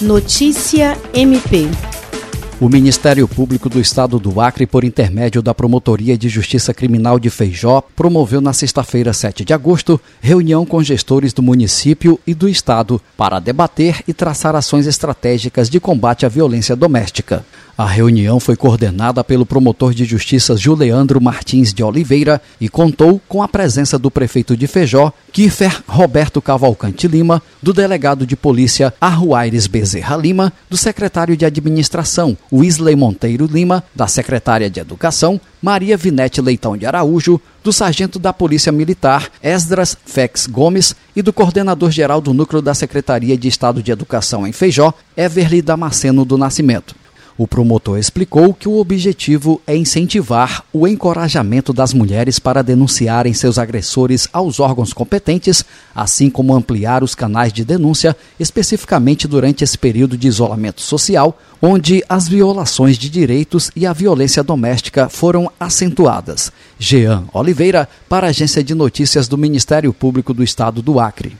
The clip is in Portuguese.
Notícia MP. O Ministério Público do Estado do Acre, por intermédio da Promotoria de Justiça Criminal de Feijó, promoveu na sexta-feira, 7 de agosto, reunião com gestores do município e do Estado para debater e traçar ações estratégicas de combate à violência doméstica. A reunião foi coordenada pelo promotor de justiça Juliandro Martins de Oliveira e contou com a presença do prefeito de Feijó, Kiefer Roberto Cavalcante Lima, do delegado de polícia Arruaires Bezerra Lima, do secretário de administração Wisley Monteiro Lima, da secretária de educação Maria Vinete Leitão de Araújo, do sargento da Polícia Militar Esdras Fex Gomes e do coordenador-geral do núcleo da Secretaria de Estado de Educação em Feijó, Everly Damasceno do Nascimento. O promotor explicou que o objetivo é incentivar o encorajamento das mulheres para denunciarem seus agressores aos órgãos competentes, assim como ampliar os canais de denúncia, especificamente durante esse período de isolamento social, onde as violações de direitos e a violência doméstica foram acentuadas. Jean Oliveira, para a Agência de Notícias do Ministério Público do Estado do Acre.